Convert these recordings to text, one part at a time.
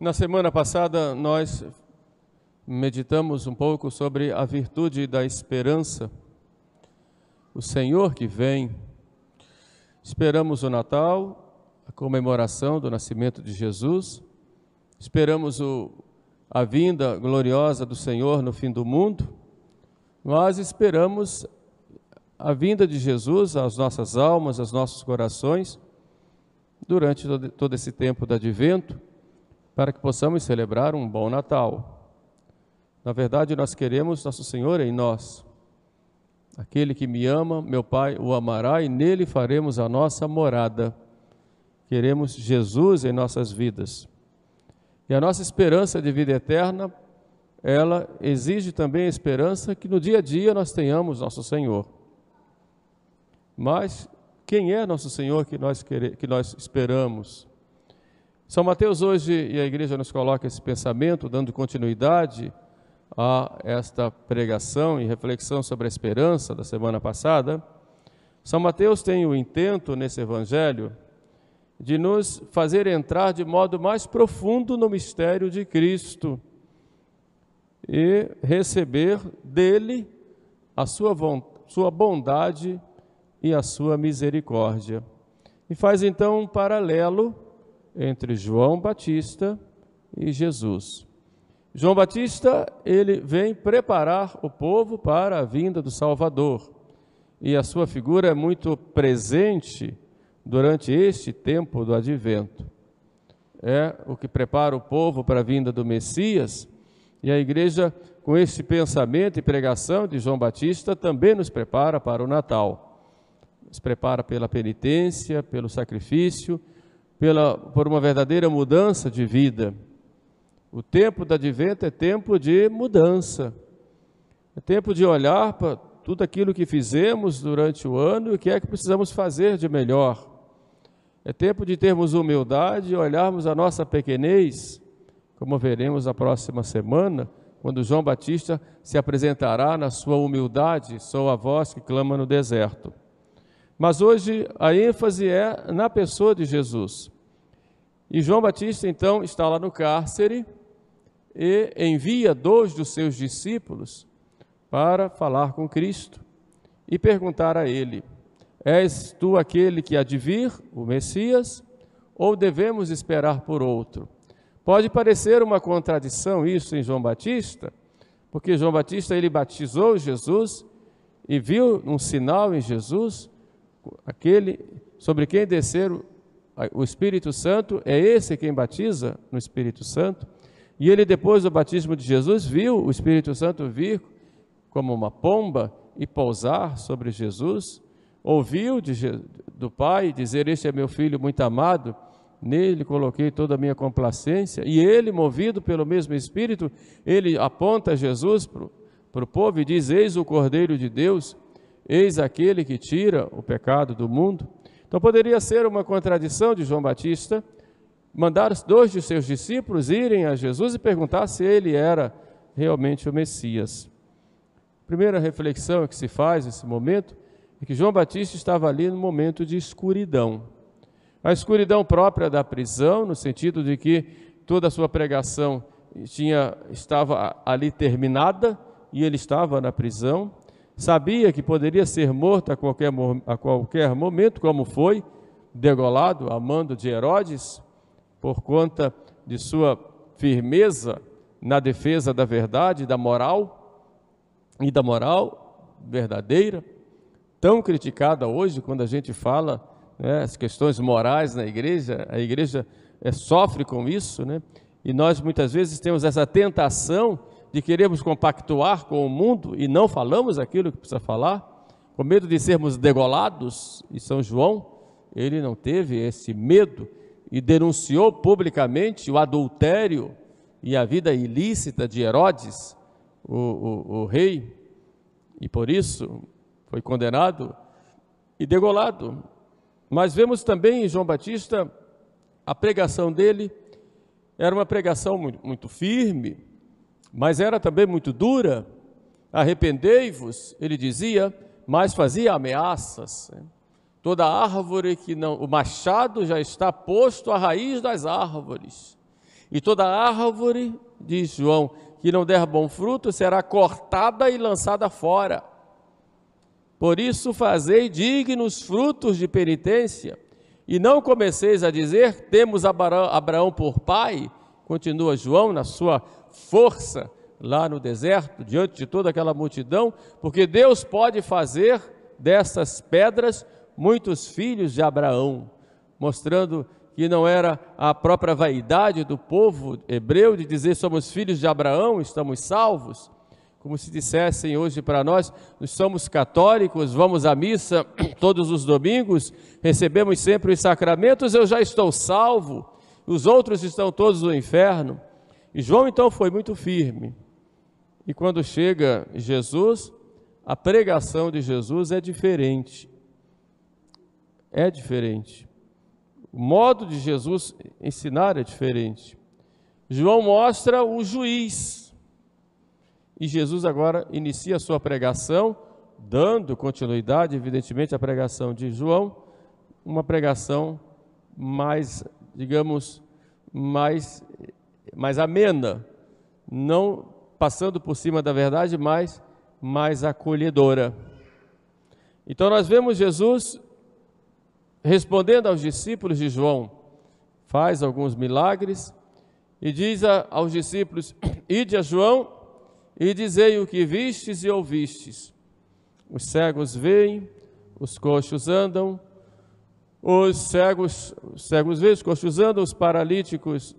Na semana passada, nós meditamos um pouco sobre a virtude da esperança, o Senhor que vem. Esperamos o Natal, a comemoração do nascimento de Jesus, esperamos o, a vinda gloriosa do Senhor no fim do mundo, mas esperamos a vinda de Jesus às nossas almas, aos nossos corações, durante todo esse tempo do advento para que possamos celebrar um bom Natal. Na verdade, nós queremos Nosso Senhor em nós. Aquele que me ama, meu Pai o amará e nele faremos a nossa morada. Queremos Jesus em nossas vidas. E a nossa esperança de vida eterna, ela exige também a esperança que no dia a dia nós tenhamos nosso Senhor. Mas quem é nosso Senhor que nós, que nós esperamos? São Mateus hoje, e a igreja nos coloca esse pensamento, dando continuidade a esta pregação e reflexão sobre a esperança da semana passada. São Mateus tem o intento nesse evangelho de nos fazer entrar de modo mais profundo no mistério de Cristo e receber dele a sua, sua bondade e a sua misericórdia. E faz então um paralelo entre João Batista e Jesus. João Batista, ele vem preparar o povo para a vinda do Salvador. E a sua figura é muito presente durante este tempo do advento. É o que prepara o povo para a vinda do Messias. E a igreja, com este pensamento e pregação de João Batista, também nos prepara para o Natal. Nos prepara pela penitência, pelo sacrifício pela, por uma verdadeira mudança de vida. O tempo da advento é tempo de mudança, é tempo de olhar para tudo aquilo que fizemos durante o ano e o que é que precisamos fazer de melhor. É tempo de termos humildade e olharmos a nossa pequenez, como veremos na próxima semana, quando João Batista se apresentará na sua humildade, sou a voz que clama no deserto. Mas hoje a ênfase é na pessoa de Jesus. E João Batista então está lá no cárcere e envia dois dos seus discípulos para falar com Cristo e perguntar a ele: És tu aquele que há de vir, o Messias, ou devemos esperar por outro? Pode parecer uma contradição isso em João Batista, porque João Batista ele batizou Jesus e viu um sinal em Jesus aquele sobre quem desceram o Espírito Santo, é esse quem batiza no Espírito Santo. E ele, depois do batismo de Jesus, viu o Espírito Santo vir como uma pomba e pousar sobre Jesus. Ouviu de, do Pai dizer: Este é meu filho muito amado, nele coloquei toda a minha complacência. E ele, movido pelo mesmo Espírito, ele aponta Jesus para o povo e diz: Eis o Cordeiro de Deus Eis aquele que tira o pecado do mundo. Então poderia ser uma contradição de João Batista mandar dois de seus discípulos irem a Jesus e perguntar se ele era realmente o Messias. A primeira reflexão que se faz nesse momento é que João Batista estava ali no momento de escuridão. A escuridão própria da prisão, no sentido de que toda a sua pregação tinha, estava ali terminada e ele estava na prisão sabia que poderia ser morto a qualquer, a qualquer momento, como foi degolado a mando de Herodes, por conta de sua firmeza na defesa da verdade, da moral e da moral verdadeira, tão criticada hoje quando a gente fala né, as questões morais na igreja, a igreja é, sofre com isso, né? E nós muitas vezes temos essa tentação de queremos compactuar com o mundo e não falamos aquilo que precisa falar, com medo de sermos degolados, e São João, ele não teve esse medo e denunciou publicamente o adultério e a vida ilícita de Herodes, o, o, o rei, e por isso foi condenado e degolado. Mas vemos também em João Batista a pregação dele era uma pregação muito, muito firme, mas era também muito dura. Arrependei-vos, ele dizia, mas fazia ameaças. Né? Toda árvore que não, o machado já está posto à raiz das árvores. E toda árvore, diz João, que não der bom fruto será cortada e lançada fora. Por isso, fazei dignos frutos de penitência, e não comeceis a dizer: temos Abraão por pai, continua João na sua força lá no deserto, diante de toda aquela multidão, porque Deus pode fazer dessas pedras muitos filhos de Abraão, mostrando que não era a própria vaidade do povo hebreu de dizer somos filhos de Abraão, estamos salvos, como se dissessem hoje para nós, nós somos católicos, vamos à missa todos os domingos, recebemos sempre os sacramentos, eu já estou salvo, os outros estão todos no inferno. E João então foi muito firme. E quando chega Jesus, a pregação de Jesus é diferente. É diferente. O modo de Jesus ensinar é diferente. João mostra o juiz. E Jesus agora inicia a sua pregação, dando continuidade, evidentemente, à pregação de João, uma pregação mais, digamos, mais, mais amena, não passando por cima da verdade, mas mais acolhedora. Então nós vemos Jesus respondendo aos discípulos de João, faz alguns milagres e diz a, aos discípulos: Ide a João e dizei o que vistes e ouvistes. Os cegos veem, os coxos andam, os cegos, os cegos veem, os coxos andam, os paralíticos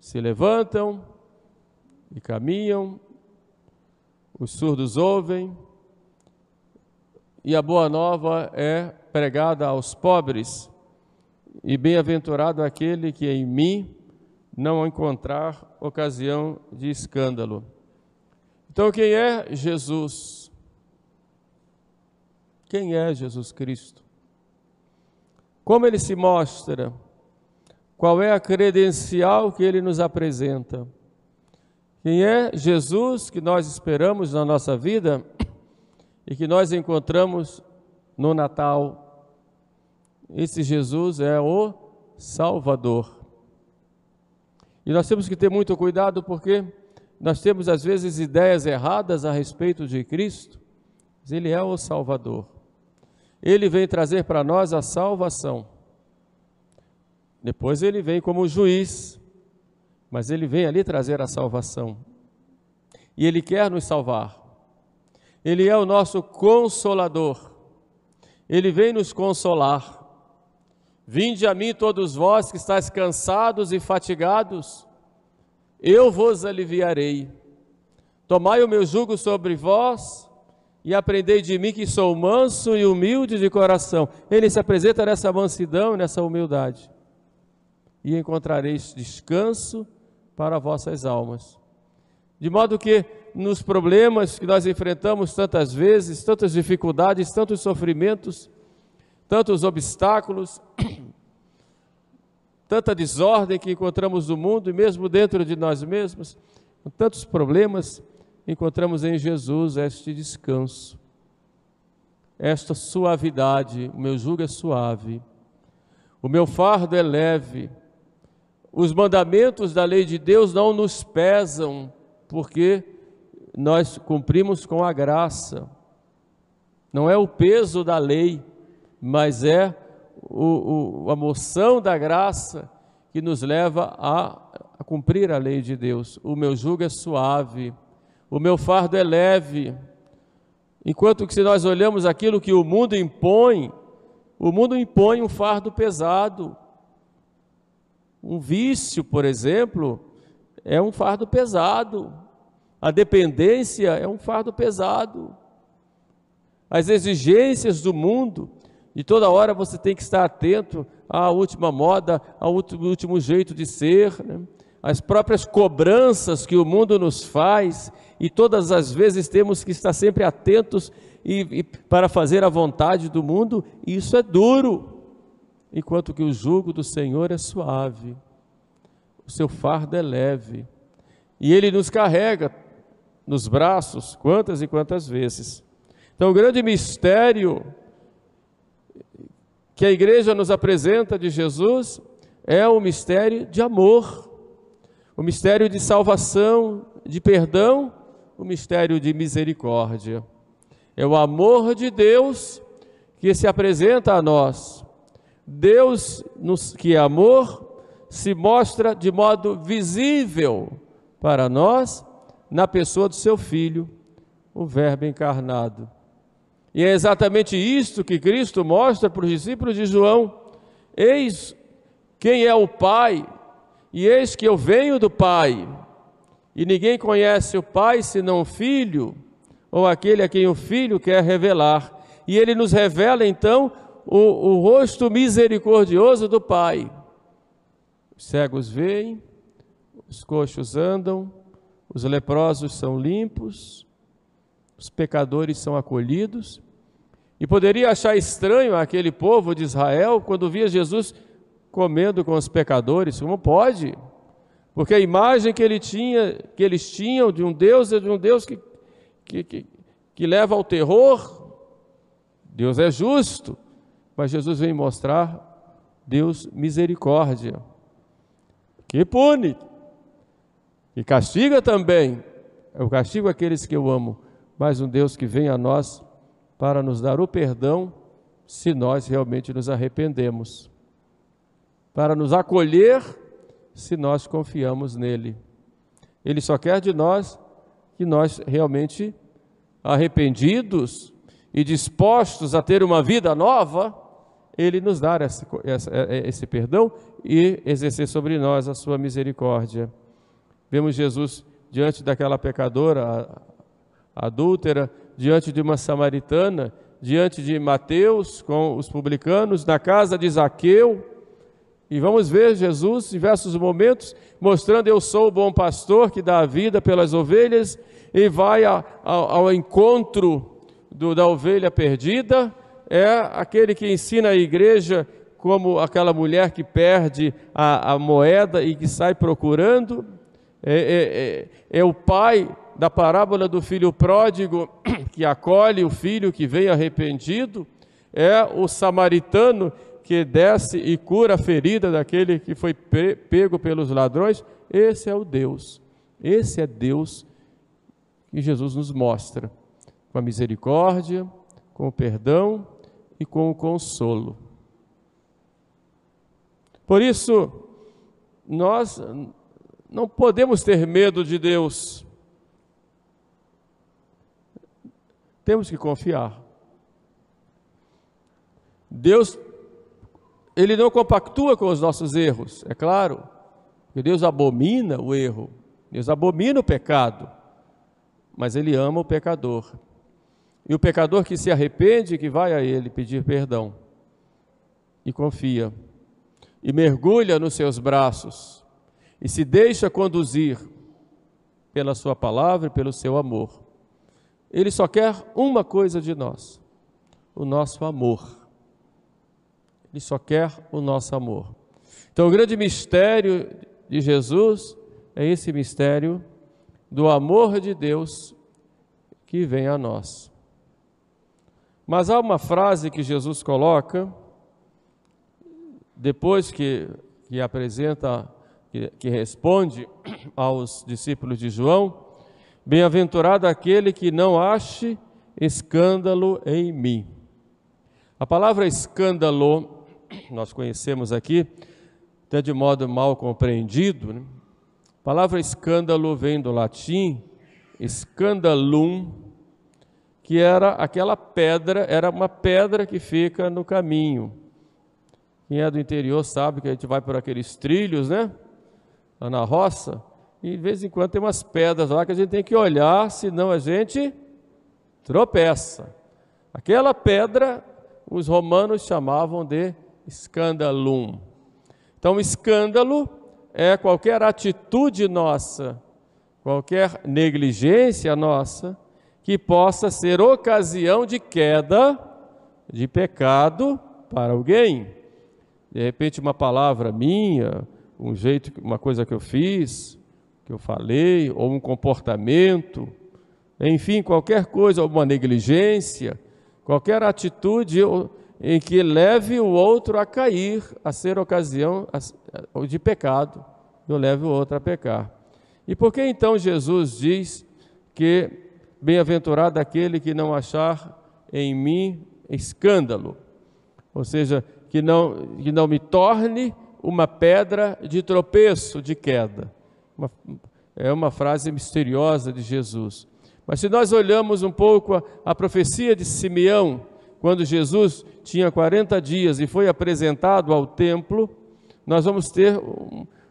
se levantam e caminham, os surdos ouvem, e a boa nova é pregada aos pobres, e bem-aventurado aquele que em mim não encontrar ocasião de escândalo. Então, quem é Jesus? Quem é Jesus Cristo? Como ele se mostra? Qual é a credencial que ele nos apresenta? Quem é Jesus que nós esperamos na nossa vida e que nós encontramos no Natal. Esse Jesus é o Salvador. E nós temos que ter muito cuidado porque nós temos às vezes ideias erradas a respeito de Cristo, mas Ele é o Salvador. Ele vem trazer para nós a salvação. Depois ele vem como juiz, mas ele vem ali trazer a salvação. E ele quer nos salvar. Ele é o nosso consolador. Ele vem nos consolar. Vinde a mim todos vós que estáis cansados e fatigados, eu vos aliviarei. Tomai o meu jugo sobre vós e aprendei de mim que sou manso e humilde de coração. Ele se apresenta nessa mansidão, nessa humildade. E encontrareis descanso para vossas almas. De modo que nos problemas que nós enfrentamos tantas vezes, tantas dificuldades, tantos sofrimentos, tantos obstáculos, tanta desordem que encontramos no mundo e mesmo dentro de nós mesmos, tantos problemas, encontramos em Jesus este descanso, esta suavidade. O meu jugo é suave, o meu fardo é leve. Os mandamentos da lei de Deus não nos pesam, porque nós cumprimos com a graça. Não é o peso da lei, mas é o, o, a moção da graça que nos leva a, a cumprir a lei de Deus. O meu jugo é suave, o meu fardo é leve. Enquanto que se nós olhamos aquilo que o mundo impõe, o mundo impõe um fardo pesado. Um vício, por exemplo, é um fardo pesado. A dependência é um fardo pesado. As exigências do mundo, de toda hora você tem que estar atento à última moda, ao último jeito de ser, né? as próprias cobranças que o mundo nos faz, e todas as vezes temos que estar sempre atentos e, e para fazer a vontade do mundo, e isso é duro, enquanto que o jugo do Senhor é suave, o seu fardo é leve, e ele nos carrega nos braços quantas e quantas vezes. Então, o grande mistério que a igreja nos apresenta de Jesus é o mistério de amor. o mistério de salvação, de perdão, o mistério de misericórdia. É o amor de Deus que se apresenta a nós. Deus, que é amor, se mostra de modo visível para nós na pessoa do seu Filho, o Verbo encarnado. E é exatamente isto que Cristo mostra para os discípulos de João: Eis quem é o Pai, e eis que eu venho do Pai. E ninguém conhece o Pai senão o Filho, ou aquele a quem o Filho quer revelar. E ele nos revela então o, o rosto misericordioso do Pai. Os cegos veem, os coxos andam, os leprosos são limpos, os pecadores são acolhidos. E poderia achar estranho aquele povo de Israel quando via Jesus comendo com os pecadores. Como pode? Porque a imagem que, ele tinha, que eles tinham de um Deus é de um Deus que, que, que, que leva ao terror. Deus é justo, mas Jesus vem mostrar Deus misericórdia, que pune, e castiga também. Eu castigo aqueles que eu amo mas um Deus que vem a nós para nos dar o perdão se nós realmente nos arrependemos, para nos acolher se nós confiamos nele. Ele só quer de nós que nós realmente arrependidos e dispostos a ter uma vida nova, ele nos dar esse, esse perdão e exercer sobre nós a sua misericórdia. Vemos Jesus diante daquela pecadora, adúltera, diante de uma samaritana, diante de Mateus com os publicanos, na casa de Zaqueu. E vamos ver Jesus em diversos momentos mostrando: Eu sou o bom pastor que dá a vida pelas ovelhas e vai a, a, ao encontro do, da ovelha perdida. É aquele que ensina a igreja como aquela mulher que perde a, a moeda e que sai procurando. É, é, é, é o pai da parábola do filho pródigo que acolhe o filho que vem arrependido, é o samaritano que desce e cura a ferida daquele que foi pego pelos ladrões. Esse é o Deus, esse é Deus que Jesus nos mostra, com a misericórdia, com o perdão e com o consolo. Por isso, nós não podemos ter medo de Deus, Temos que confiar. Deus, Ele não compactua com os nossos erros, é claro, porque Deus abomina o erro, Deus abomina o pecado, mas Ele ama o pecador. E o pecador que se arrepende, que vai a Ele pedir perdão e confia, e mergulha nos seus braços, e se deixa conduzir pela Sua palavra e pelo seu amor. Ele só quer uma coisa de nós: o nosso amor. Ele só quer o nosso amor. Então, o grande mistério de Jesus é esse mistério do amor de Deus que vem a nós. Mas há uma frase que Jesus coloca, depois que, que apresenta, que, que responde aos discípulos de João, Bem-aventurado aquele que não ache escândalo em mim. A palavra escândalo, nós conhecemos aqui, até de modo mal compreendido. Né? A palavra escândalo vem do latim scandalum, que era aquela pedra, era uma pedra que fica no caminho. Quem é do interior sabe que a gente vai por aqueles trilhos, né? Lá na roça, e de vez em quando tem umas pedras lá que a gente tem que olhar, senão a gente tropeça. Aquela pedra os romanos chamavam de escandalum. Então, escândalo é qualquer atitude nossa, qualquer negligência nossa que possa ser ocasião de queda, de pecado para alguém. De repente, uma palavra minha, um jeito, uma coisa que eu fiz, que eu falei, ou um comportamento, enfim, qualquer coisa, uma negligência, qualquer atitude em que leve o outro a cair, a ser ocasião de pecado, eu leve o outro a pecar. E por que então Jesus diz que bem-aventurado aquele que não achar em mim escândalo? Ou seja, que não, que não me torne uma pedra de tropeço, de queda. Uma, é uma frase misteriosa de Jesus. Mas se nós olhamos um pouco a, a profecia de Simeão, quando Jesus tinha 40 dias e foi apresentado ao templo, nós vamos ter,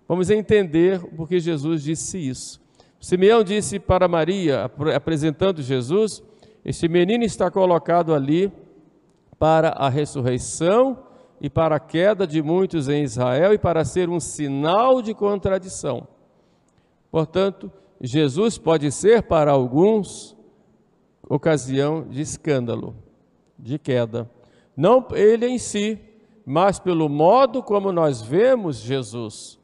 vamos entender porque Jesus disse isso. Simeão disse para Maria, apresentando Jesus: Este menino está colocado ali para a ressurreição e para a queda de muitos em Israel e para ser um sinal de contradição. Portanto, Jesus pode ser para alguns ocasião de escândalo, de queda. Não ele em si, mas pelo modo como nós vemos Jesus.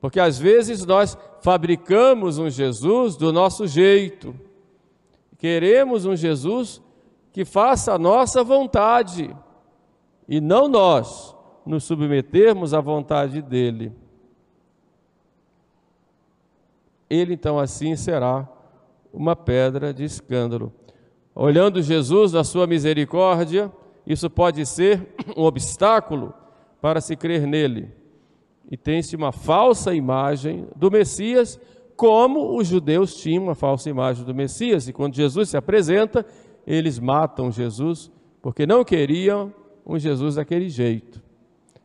Porque às vezes nós fabricamos um Jesus do nosso jeito. Queremos um Jesus que faça a nossa vontade e não nós nos submetermos à vontade dele. Ele então assim será uma pedra de escândalo. Olhando Jesus na sua misericórdia, isso pode ser um obstáculo para se crer nele. E tem-se uma falsa imagem do Messias, como os judeus tinham uma falsa imagem do Messias. E quando Jesus se apresenta, eles matam Jesus, porque não queriam um Jesus daquele jeito.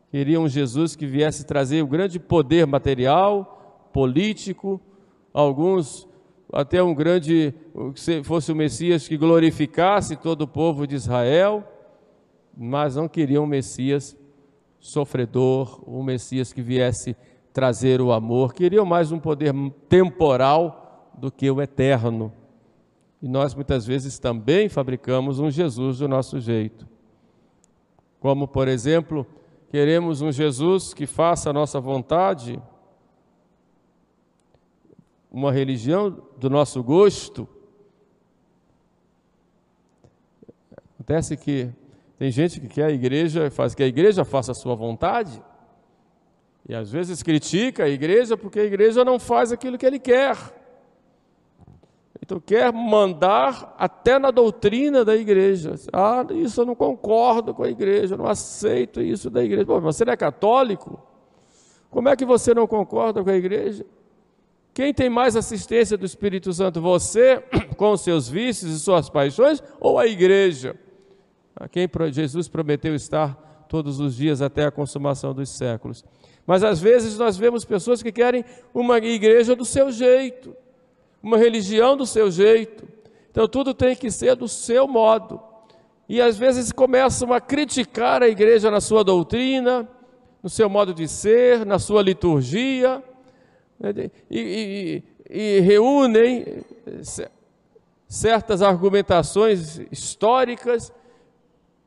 Queria um Jesus que viesse trazer o um grande poder material, político, alguns até um grande, se fosse o Messias que glorificasse todo o povo de Israel, mas não queriam um Messias sofredor, um Messias que viesse trazer o amor, queriam mais um poder temporal do que o eterno. E nós muitas vezes também fabricamos um Jesus do nosso jeito. Como, por exemplo, queremos um Jesus que faça a nossa vontade, uma religião do nosso gosto. Acontece que tem gente que quer a igreja, faz que a igreja faça a sua vontade, e às vezes critica a igreja porque a igreja não faz aquilo que ele quer. Então quer mandar até na doutrina da igreja. Ah, isso eu não concordo com a igreja, eu não aceito isso da igreja. Pô, você não é católico? Como é que você não concorda com a igreja? Quem tem mais assistência do Espírito Santo? Você, com seus vícios e suas paixões, ou a igreja? A quem Jesus prometeu estar todos os dias até a consumação dos séculos. Mas às vezes nós vemos pessoas que querem uma igreja do seu jeito uma religião do seu jeito. Então tudo tem que ser do seu modo. E às vezes começam a criticar a igreja na sua doutrina, no seu modo de ser, na sua liturgia, né, e, e, e reúnem certas argumentações históricas,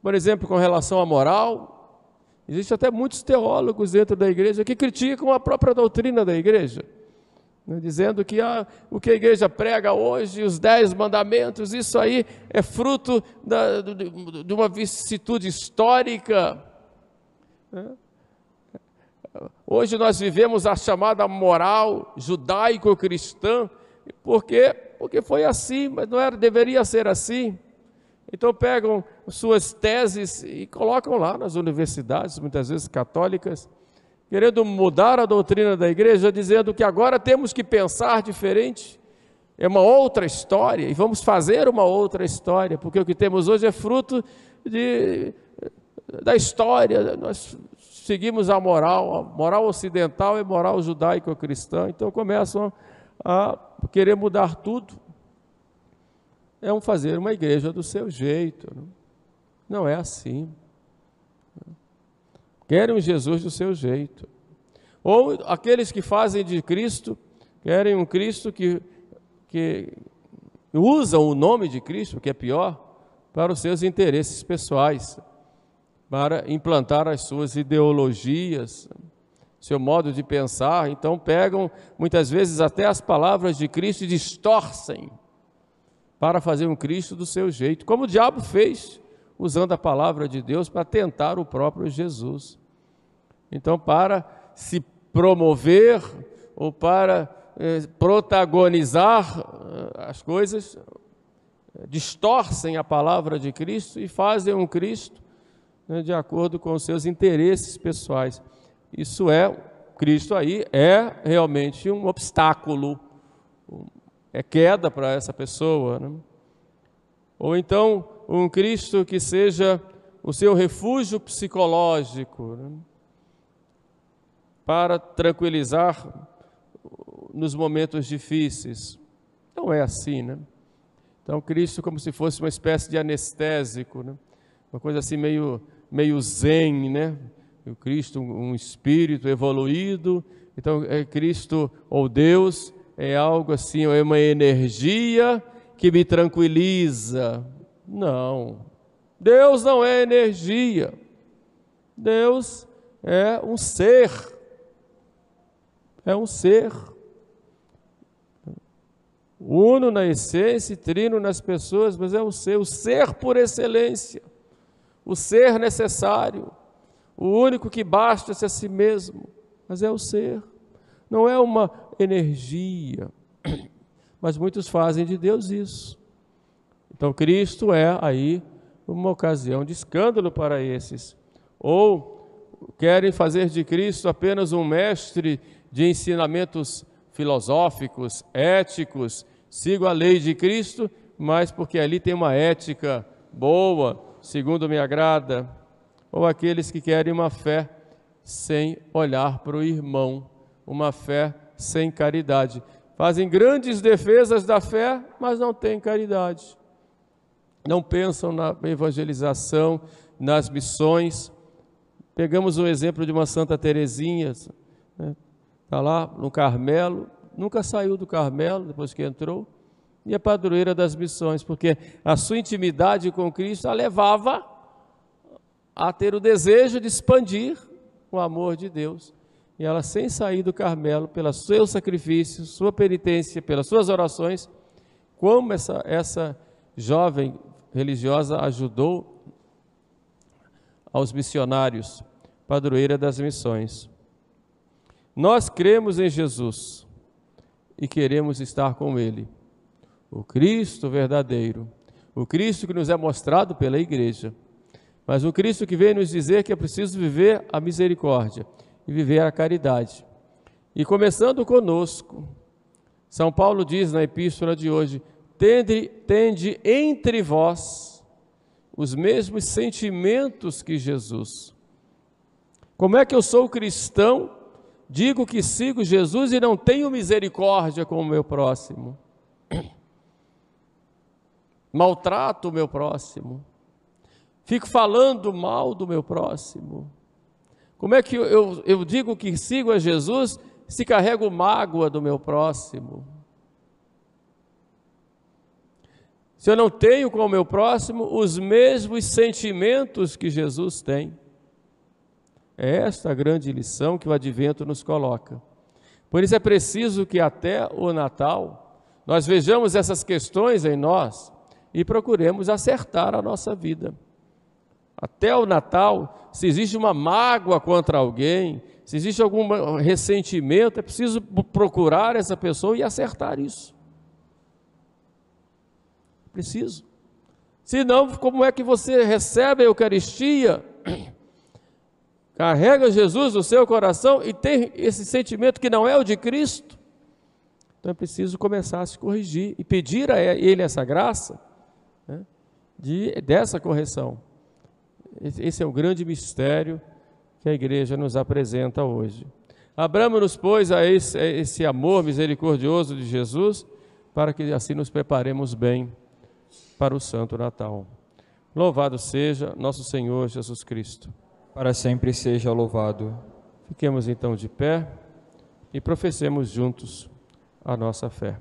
por exemplo, com relação à moral. Existem até muitos teólogos dentro da igreja que criticam a própria doutrina da igreja né, dizendo que ah, o que a igreja prega hoje, os dez mandamentos, isso aí é fruto da, de, de uma vicissitude histórica. Né? Hoje nós vivemos a chamada moral judaico-cristã, porque porque foi assim, mas não era, deveria ser assim. Então pegam suas teses e colocam lá nas universidades, muitas vezes católicas, querendo mudar a doutrina da igreja, dizendo que agora temos que pensar diferente. É uma outra história e vamos fazer uma outra história, porque o que temos hoje é fruto de, da história. Nós seguimos a moral, a moral ocidental é moral judaico-cristã, então começam a querer mudar tudo. É um fazer uma igreja do seu jeito. Não é assim. Querem Jesus do seu jeito. Ou aqueles que fazem de Cristo, querem um Cristo que, que usam o nome de Cristo, que é pior, para os seus interesses pessoais, para implantar as suas ideologias, seu modo de pensar. Então pegam muitas vezes até as palavras de Cristo e distorcem para fazer um Cristo do seu jeito, como o diabo fez, usando a palavra de Deus para tentar o próprio Jesus. Então, para se promover ou para eh, protagonizar eh, as coisas, distorcem a palavra de Cristo e fazem um Cristo né, de acordo com os seus interesses pessoais. Isso é, Cristo aí é realmente um obstáculo, é queda para essa pessoa. Né? Ou então, um Cristo que seja o seu refúgio psicológico, né? para tranquilizar nos momentos difíceis. Não é assim, né? Então, Cristo como se fosse uma espécie de anestésico, né? uma coisa assim meio, meio zen, né? O Cristo, um espírito evoluído. Então, é Cristo ou Deus é algo assim, é uma energia que me tranquiliza. Não. Deus não é energia. Deus é um ser. É um ser. Uno na essência, trino nas pessoas, mas é um ser, o ser por excelência, o ser necessário, o único que basta-se a si mesmo, mas é o ser, não é uma energia. Mas muitos fazem de Deus isso. Então Cristo é aí uma ocasião de escândalo para esses. Ou querem fazer de Cristo apenas um mestre de ensinamentos filosóficos, éticos, sigo a lei de Cristo, mas porque ali tem uma ética boa, segundo me agrada, ou aqueles que querem uma fé sem olhar para o irmão, uma fé sem caridade. Fazem grandes defesas da fé, mas não têm caridade. Não pensam na evangelização, nas missões. Pegamos o exemplo de uma Santa Teresinha, está né? Tá lá no Carmelo, nunca saiu do Carmelo depois que entrou, e a padroeira das missões, porque a sua intimidade com Cristo a levava a ter o desejo de expandir o amor de Deus. E ela, sem sair do Carmelo, pelo seu sacrifício, sua penitência, pelas suas orações, como essa, essa jovem religiosa ajudou aos missionários, padroeira das missões. Nós cremos em Jesus e queremos estar com Ele. O Cristo verdadeiro, o Cristo que nos é mostrado pela igreja, mas o Cristo que veio nos dizer que é preciso viver a misericórdia e viver a caridade. E começando conosco, São Paulo diz na epístola de hoje: tende, tende entre vós os mesmos sentimentos que Jesus. Como é que eu sou cristão Digo que sigo Jesus e não tenho misericórdia com o meu próximo. Maltrato o meu próximo. Fico falando mal do meu próximo. Como é que eu, eu, digo que sigo a Jesus se carrego mágoa do meu próximo? Se eu não tenho com o meu próximo os mesmos sentimentos que Jesus tem. É esta a grande lição que o advento nos coloca. Por isso é preciso que até o Natal nós vejamos essas questões em nós e procuremos acertar a nossa vida. Até o Natal, se existe uma mágoa contra alguém, se existe algum ressentimento, é preciso procurar essa pessoa e acertar isso. Preciso. Senão, como é que você recebe a Eucaristia carrega Jesus no seu coração e tem esse sentimento que não é o de Cristo, então é preciso começar a se corrigir e pedir a Ele essa graça né, de, dessa correção. Esse é o grande mistério que a igreja nos apresenta hoje. Abramos-nos, pois, a esse, a esse amor misericordioso de Jesus, para que assim nos preparemos bem para o Santo Natal. Louvado seja nosso Senhor Jesus Cristo para sempre seja louvado. Fiquemos então de pé e professemos juntos a nossa fé.